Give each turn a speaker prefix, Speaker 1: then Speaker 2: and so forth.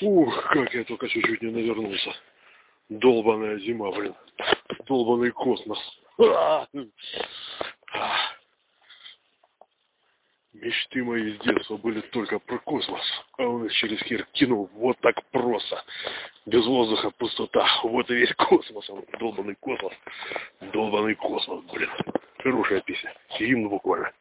Speaker 1: Ух, как я только чуть-чуть не навернулся. Долбаная зима, блин. Долбанный космос. А! Мечты мои с детства были только про космос, а он их через хер кинул вот так просто. Без воздуха пустота, вот и весь космос, а долбанный космос, долбанный космос, блин. Хорошая песня, гимн буквально.